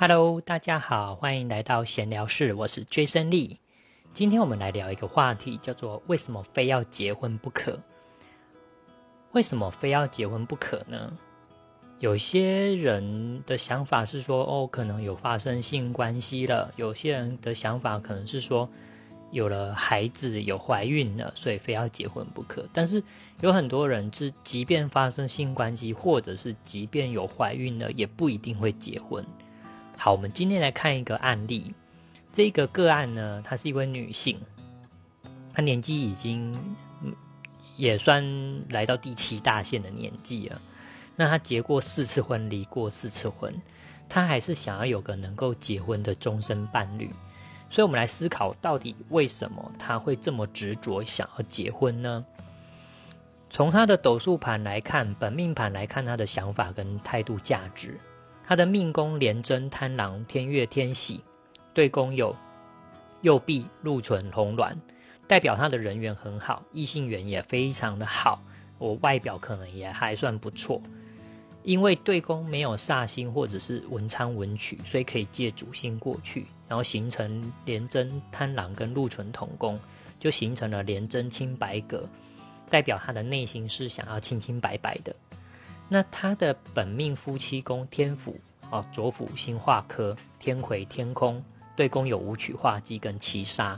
Hello，大家好，欢迎来到闲聊室，我是 Jason Lee。今天我们来聊一个话题，叫做为什么非要结婚不可？为什么非要结婚不可呢？有些人的想法是说，哦，可能有发生性关系了；有些人的想法可能是说，有了孩子，有怀孕了，所以非要结婚不可。但是有很多人是，即便发生性关系，或者是即便有怀孕了，也不一定会结婚。好，我们今天来看一个案例。这个个案呢，她是一位女性，她年纪已经也算来到第七大限的年纪了。那她结过四次婚，离过四次婚，她还是想要有个能够结婚的终身伴侣。所以，我们来思考，到底为什么她会这么执着想要结婚呢？从她的斗数盘来看，本命盘来看，她的想法跟态度、价值。他的命宫廉贞贪狼天月天喜，对宫有右臂禄存红鸾，代表他的人缘很好，异性缘也非常的好。我外表可能也还算不错，因为对宫没有煞星或者是文昌文曲，所以可以借主星过去，然后形成廉贞贪狼跟禄存同宫，就形成了廉贞清白格，代表他的内心是想要清清白白的。那他的本命夫妻宫天府啊，左辅星化科天魁天空对宫有五曲化忌跟七杀，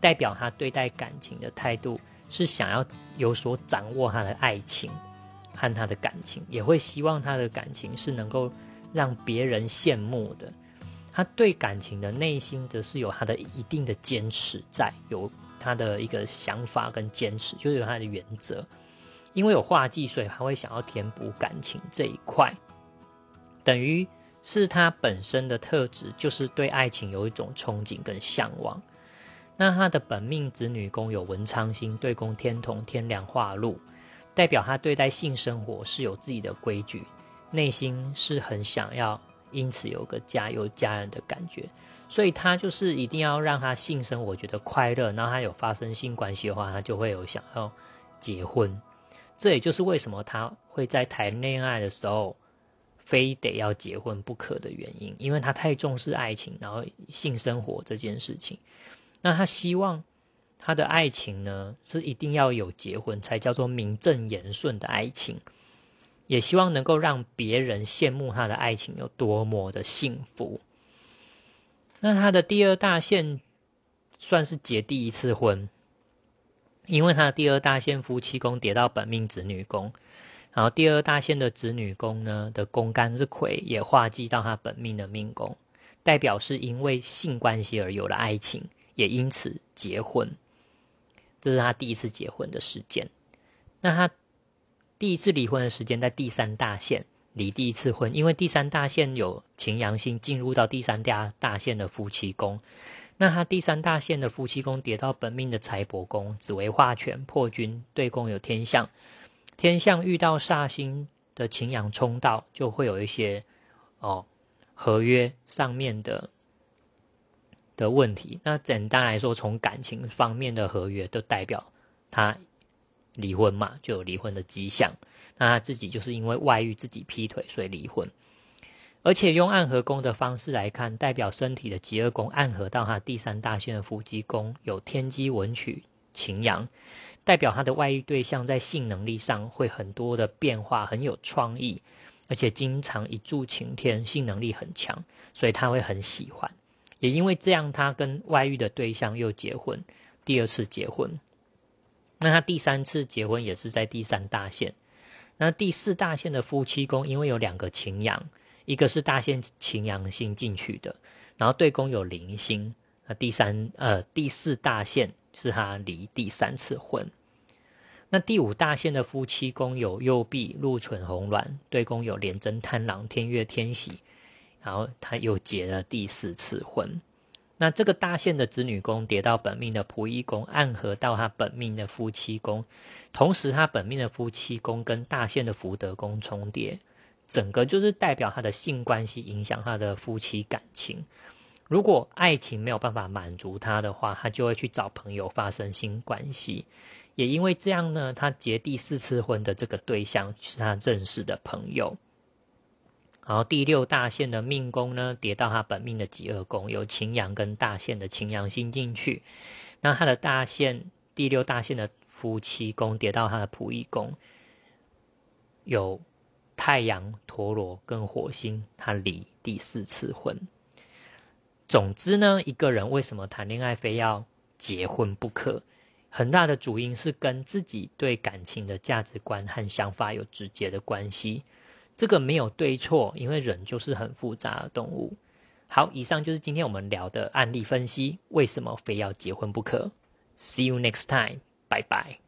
代表他对待感情的态度是想要有所掌握他的爱情和他的感情，也会希望他的感情是能够让别人羡慕的。他对感情的内心则是有他的一定的坚持在，有他的一个想法跟坚持，就是有他的原则。因为有化忌，所以他会想要填补感情这一块，等于是他本身的特质，就是对爱情有一种憧憬跟向往。那他的本命子女宫有文昌星对宫天同天梁化禄，代表他对待性生活是有自己的规矩，内心是很想要因此有个家有家人的感觉，所以他就是一定要让他性生活觉得快乐，然后他有发生性关系的话，他就会有想要结婚。这也就是为什么他会在谈恋爱的时候，非得要结婚不可的原因，因为他太重视爱情，然后性生活这件事情。那他希望他的爱情呢，是一定要有结婚才叫做名正言顺的爱情，也希望能够让别人羡慕他的爱情有多么的幸福。那他的第二大线算是结第一次婚。因为他的第二大线夫妻宫跌到本命子女宫，然后第二大线的子女宫呢的宫干是魁，也化忌到他本命的命宫，代表是因为性关系而有了爱情，也因此结婚。这是他第一次结婚的时间。那他第一次离婚的时间在第三大线离第一次婚，因为第三大线有擎羊星进入到第三大大线的夫妻宫。那他第三大线的夫妻宫跌到本命的财帛宫，紫薇化权破军对宫有天象，天象遇到煞星的擎羊冲到，就会有一些哦合约上面的的问题。那简单来说，从感情方面的合约都代表他离婚嘛，就有离婚的迹象。那他自己就是因为外遇自己劈腿，所以离婚。而且用暗合宫的方式来看，代表身体的极恶宫暗合到他第三大线的腹肌宫，有天机文曲擎羊，代表他的外遇对象在性能力上会很多的变化，很有创意，而且经常一柱擎天，性能力很强，所以他会很喜欢。也因为这样，他跟外遇的对象又结婚，第二次结婚。那他第三次结婚也是在第三大线，那第四大线的夫妻宫，因为有两个擎羊。一个是大限擎羊星进去的，然后对宫有零星。那第三呃第四大限是他离第三次婚。那第五大限的夫妻宫有右臂禄存红鸾，对宫有廉贞贪狼天月天喜，然后他又结了第四次婚。那这个大限的子女宫跌到本命的仆役宫，暗合到他本命的夫妻宫，同时他本命的夫妻宫跟大限的福德宫重叠。整个就是代表他的性关系影响他的夫妻感情。如果爱情没有办法满足他的话，他就会去找朋友发生性关系。也因为这样呢，他结第四次婚的这个对象是他认识的朋友。然后第六大线的命宫呢，叠到他本命的己二宫，有擎羊跟大线的擎羊星进去。那他的大线第六大线的夫妻宫叠到他的仆役宫，有太阳陀螺跟火星，他离第四次婚。总之呢，一个人为什么谈恋爱非要结婚不可？很大的主因是跟自己对感情的价值观和想法有直接的关系。这个没有对错，因为人就是很复杂的动物。好，以上就是今天我们聊的案例分析，为什么非要结婚不可？See you next time，拜拜。